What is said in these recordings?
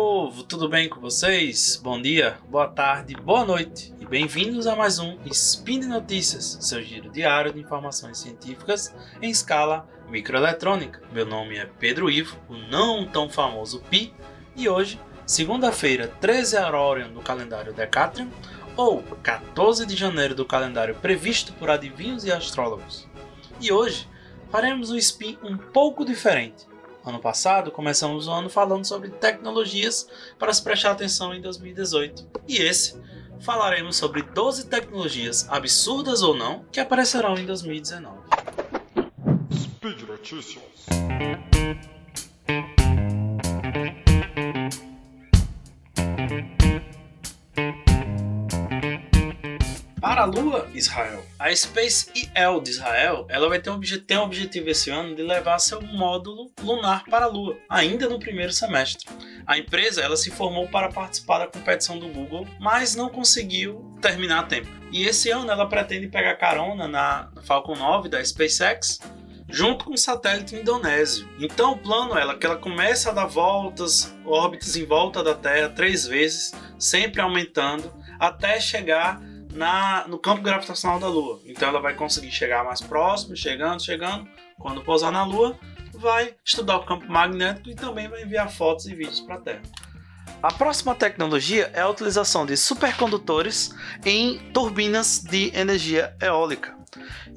povo, tudo bem com vocês? Bom dia, boa tarde, boa noite e bem-vindos a mais um Spin de Notícias, seu giro diário de informações científicas em escala microeletrônica. Meu nome é Pedro Ivo, o não tão famoso Pi, e hoje, segunda-feira, 13 Aurorian do calendário Decatrium, ou 14 de janeiro do calendário previsto por adivinhos e astrólogos. E hoje faremos um spin um pouco diferente. Ano passado começamos o ano falando sobre tecnologias para se prestar atenção em 2018. E esse falaremos sobre 12 tecnologias absurdas ou não que aparecerão em 2019. Speed Notícias. Para a Lua, Israel. A Space EL de Israel, ela vai ter um, tem um objetivo esse ano de levar seu módulo lunar para a Lua, ainda no primeiro semestre. A empresa, ela se formou para participar da competição do Google, mas não conseguiu terminar a tempo. E esse ano ela pretende pegar carona na Falcon 9 da SpaceX junto com o satélite indonésio. Então o plano é que ela comece a dar voltas, órbitas em volta da Terra três vezes, sempre aumentando, até chegar na, no campo gravitacional da Lua. Então ela vai conseguir chegar mais próximo, chegando, chegando. Quando pousar na Lua, vai estudar o campo magnético e também vai enviar fotos e vídeos para a Terra. A próxima tecnologia é a utilização de supercondutores em turbinas de energia eólica.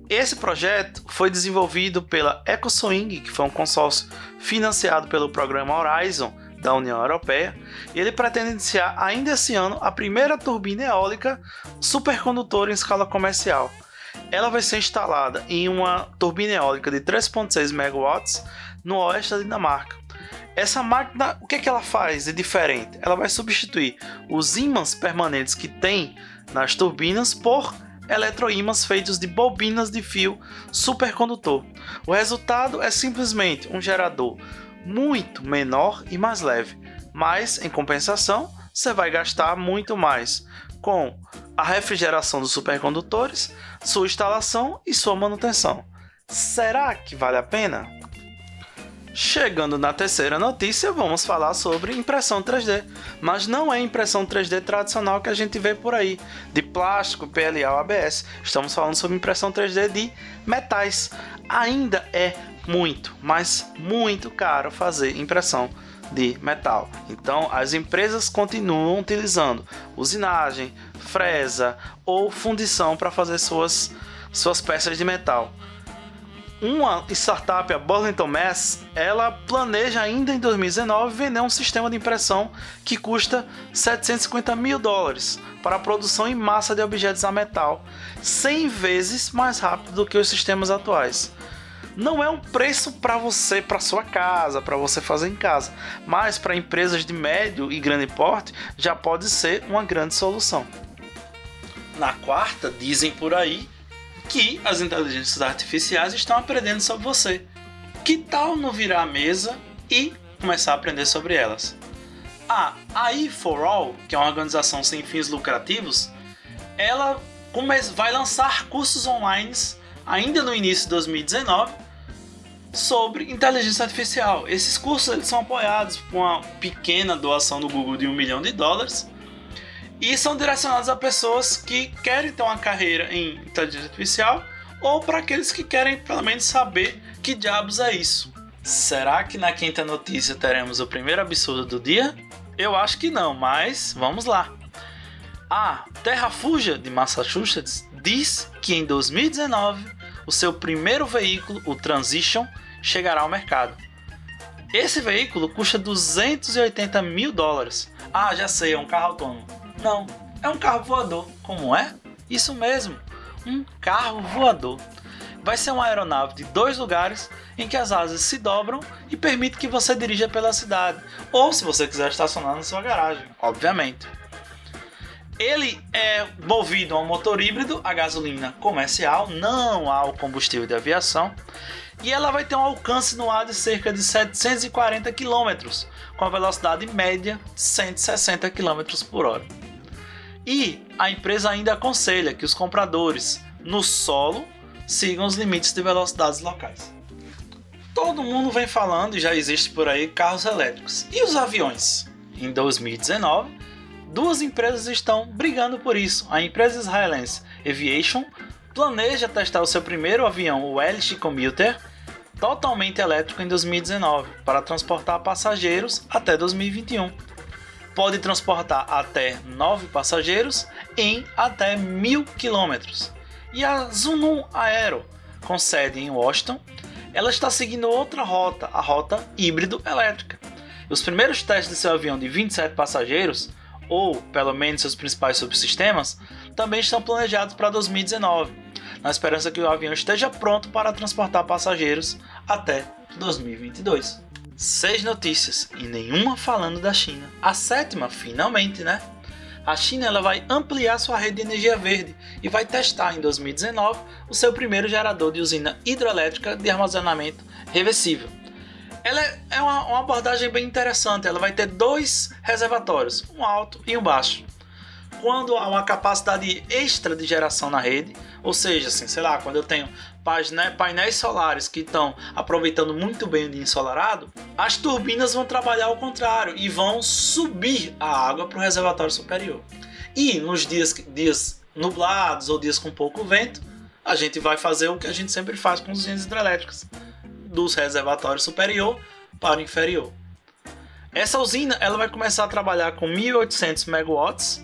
Esse projeto foi desenvolvido pela EcoSwing, que foi um consórcio financiado pelo programa Horizon da União Europeia, e ele pretende iniciar ainda esse ano a primeira turbina eólica supercondutora em escala comercial. Ela vai ser instalada em uma turbina eólica de 3.6 MW no oeste da Dinamarca. Essa máquina, o que, é que ela faz de diferente? Ela vai substituir os ímãs permanentes que tem nas turbinas por eletroímãs feitos de bobinas de fio supercondutor. O resultado é simplesmente um gerador muito menor e mais leve, mas em compensação você vai gastar muito mais com a refrigeração dos supercondutores, sua instalação e sua manutenção. Será que vale a pena? Chegando na terceira notícia, vamos falar sobre impressão 3D, mas não é impressão 3D tradicional que a gente vê por aí, de plástico, PLA ou ABS. Estamos falando sobre impressão 3D de metais. Ainda é muito, mas muito caro fazer impressão de metal. Então, as empresas continuam utilizando usinagem, fresa ou fundição para fazer suas, suas peças de metal. Uma startup, a Burlington Mass, ela planeja ainda em 2019 vender um sistema de impressão que custa 750 mil dólares para a produção em massa de objetos a metal, 100 vezes mais rápido do que os sistemas atuais não é um preço para você, para sua casa, para você fazer em casa, mas para empresas de médio e grande porte já pode ser uma grande solução. Na quarta, dizem por aí que as inteligências artificiais estão aprendendo sobre você. Que tal não virar a mesa e começar a aprender sobre elas? A AI for All, que é uma organização sem fins lucrativos, ela vai lançar cursos online ainda no início de 2019 sobre inteligência artificial. Esses cursos eles são apoiados por uma pequena doação do Google de um milhão de dólares e são direcionados a pessoas que querem ter uma carreira em inteligência artificial ou para aqueles que querem pelo menos saber que diabos é isso. Será que na quinta notícia teremos o primeiro absurdo do dia? Eu acho que não, mas vamos lá. A Terrafugia de Massachusetts diz que em 2019 o seu primeiro veículo, o Transition, chegará ao mercado. Esse veículo custa 280 mil dólares. Ah, já sei, é um carro autônomo. Não, é um carro voador. Como é? Isso mesmo, um carro voador. Vai ser uma aeronave de dois lugares em que as asas se dobram e permite que você dirija pela cidade, ou se você quiser estacionar na sua garagem, obviamente. Ele é movido a um motor híbrido a gasolina comercial, não ao combustível de aviação, e ela vai ter um alcance no ar de cerca de 740 km, com a velocidade média de 160 km por hora. E a empresa ainda aconselha que os compradores no solo sigam os limites de velocidades locais. Todo mundo vem falando, e já existe por aí, carros elétricos. E os aviões? em 2019, duas empresas estão brigando por isso. A empresa israelense Aviation planeja testar o seu primeiro avião, o LX Commuter, totalmente elétrico em 2019 para transportar passageiros até 2021. Pode transportar até 9 passageiros em até mil quilômetros. E a Zunum Aero, com sede em Washington, ela está seguindo outra rota, a rota híbrido elétrica. Os primeiros testes de seu avião de 27 passageiros, ou pelo menos seus principais subsistemas, também estão planejados para 2019, na esperança que o avião esteja pronto para transportar passageiros até 2022. Seis notícias e nenhuma falando da China. A sétima, finalmente, né? A China ela vai ampliar sua rede de energia verde e vai testar em 2019 o seu primeiro gerador de usina hidrelétrica de armazenamento reversível. Ela é uma, uma abordagem bem interessante. Ela vai ter dois reservatórios, um alto e um baixo. Quando há uma capacidade extra de geração na rede, ou seja, assim, sei lá, quando eu tenho painéis solares que estão aproveitando muito bem o dia ensolarado, as turbinas vão trabalhar ao contrário e vão subir a água para o reservatório superior. E nos dias, dias nublados ou dias com pouco vento, a gente vai fazer o que a gente sempre faz com usinas hidrelétricas, dos reservatórios superior para o inferior. Essa usina ela vai começar a trabalhar com 1.800 megawatts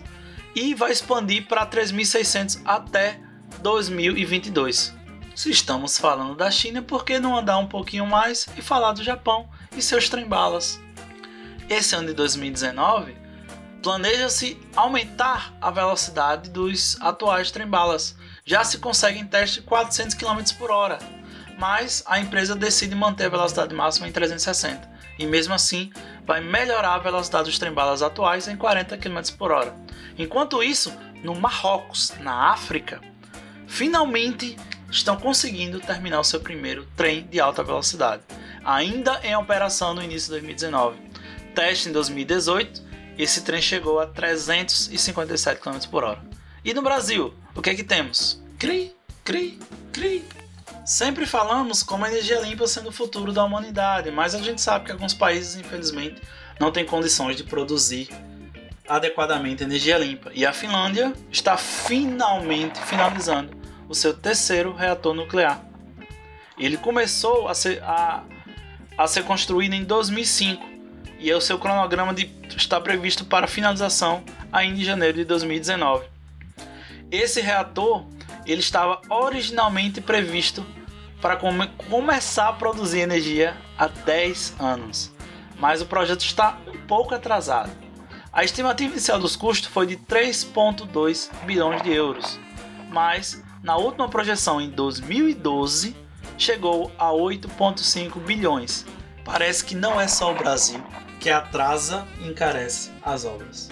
e vai expandir para 3.600 até 2022. Se estamos falando da China, por que não andar um pouquinho mais e falar do Japão e seus trem-balas? Esse ano de 2019, planeja-se aumentar a velocidade dos atuais trem-balas. Já se consegue em teste 400 km por hora, mas a empresa decide manter a velocidade máxima em 360 e mesmo assim vai melhorar a velocidade dos trem-balas atuais em 40 km por hora. Enquanto isso, no Marrocos, na África, finalmente estão conseguindo terminar o seu primeiro trem de alta velocidade, ainda em operação no início de 2019. Teste em 2018, esse trem chegou a 357 km por hora. E no Brasil, o que é que temos? CRI, CRI, CRI. Sempre falamos como a energia limpa sendo o futuro da humanidade, mas a gente sabe que alguns países, infelizmente, não têm condições de produzir adequadamente energia limpa. E a Finlândia está finalmente finalizando o seu terceiro reator nuclear. Ele começou a ser, a, a ser construído em 2005 e o seu cronograma de, está previsto para finalização ainda em janeiro de 2019. Esse reator ele estava originalmente previsto para come, começar a produzir energia há 10 anos, mas o projeto está um pouco atrasado. A estimativa inicial dos custos foi de 3,2 bilhões de euros, mas na última projeção em 2012 chegou a 8,5 bilhões. Parece que não é só o Brasil que atrasa e encarece as obras.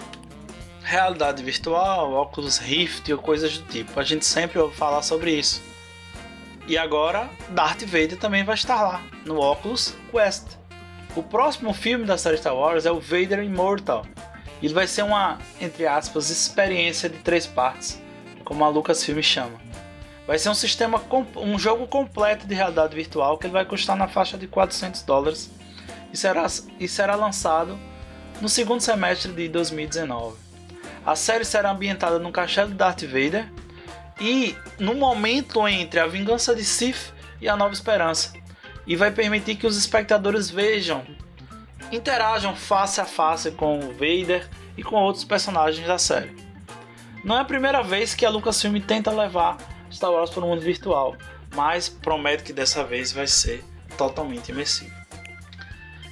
Realidade virtual, óculos Rift ou coisas do tipo, a gente sempre ouve falar sobre isso. E agora Darth Vader também vai estar lá, no Oculus Quest. O próximo filme da série Star Wars é o Vader Immortal. Ele vai ser uma, entre aspas, experiência de três partes, como a Lucasfilm chama. Vai ser um sistema, um jogo completo de realidade virtual que ele vai custar na faixa de 400 dólares e será, e será lançado no segundo semestre de 2019. A série será ambientada no castelo de Darth Vader e no momento entre a vingança de Sith e a Nova Esperança, e vai permitir que os espectadores vejam, interajam face a face com o Vader e com outros personagens da série. Não é a primeira vez que a Lucasfilm tenta levar Star Wars para o mundo virtual, mas promete que dessa vez vai ser totalmente imersivo.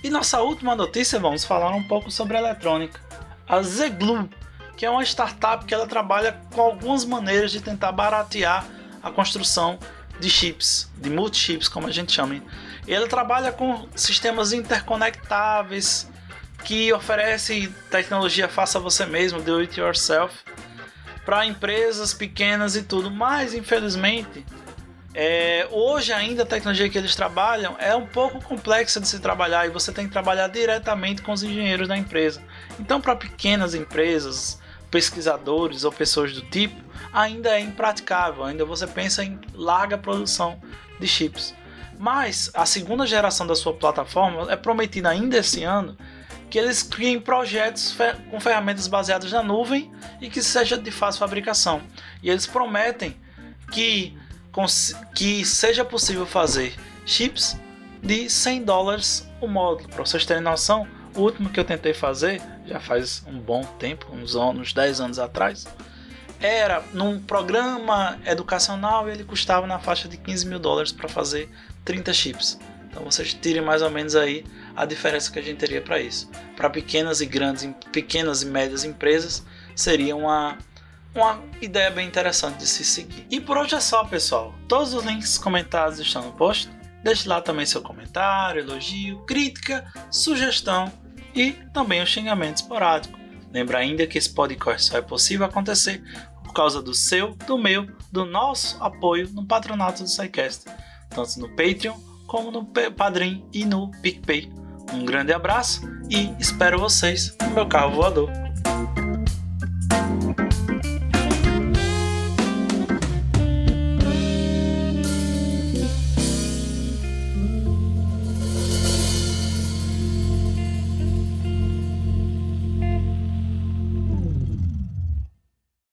E nossa última notícia, vamos falar um pouco sobre a eletrônica. A Zeglu, que é uma startup que ela trabalha com algumas maneiras de tentar baratear a construção de chips, de multi-chips, como a gente chama. E ela trabalha com sistemas interconectáveis que oferece tecnologia faça você mesmo, do it yourself, para empresas pequenas e tudo. Mas, infelizmente, é, hoje ainda a tecnologia que eles trabalham é um pouco complexa de se trabalhar e você tem que trabalhar diretamente com os engenheiros da empresa. Então, para pequenas empresas, pesquisadores ou pessoas do tipo, ainda é impraticável. Ainda você pensa em larga produção de chips. Mas a segunda geração da sua plataforma é prometida ainda esse ano que eles criem projetos com ferramentas baseadas na nuvem e que seja de fácil fabricação. E eles prometem que, que seja possível fazer chips de 100 dólares o módulo. Para vocês terem noção, o último que eu tentei fazer, já faz um bom tempo, uns, anos, 10 anos atrás, era num programa educacional e ele custava na faixa de 15 mil dólares para fazer 30 chips. Então vocês tirem mais ou menos aí a diferença que a gente teria para isso. Para pequenas e grandes, pequenas e médias empresas, seria uma, uma ideia bem interessante de se seguir. E por hoje é só, pessoal. Todos os links comentados estão no post. Deixe lá também seu comentário, elogio, crítica, sugestão e também o xingamento esporádico. Lembra ainda que esse podcast só é possível acontecer por causa do seu, do meu, do nosso apoio no patronato do SciCast, tanto no Patreon como no Padrim e no PicPay. Um grande abraço e espero vocês no meu carro voador.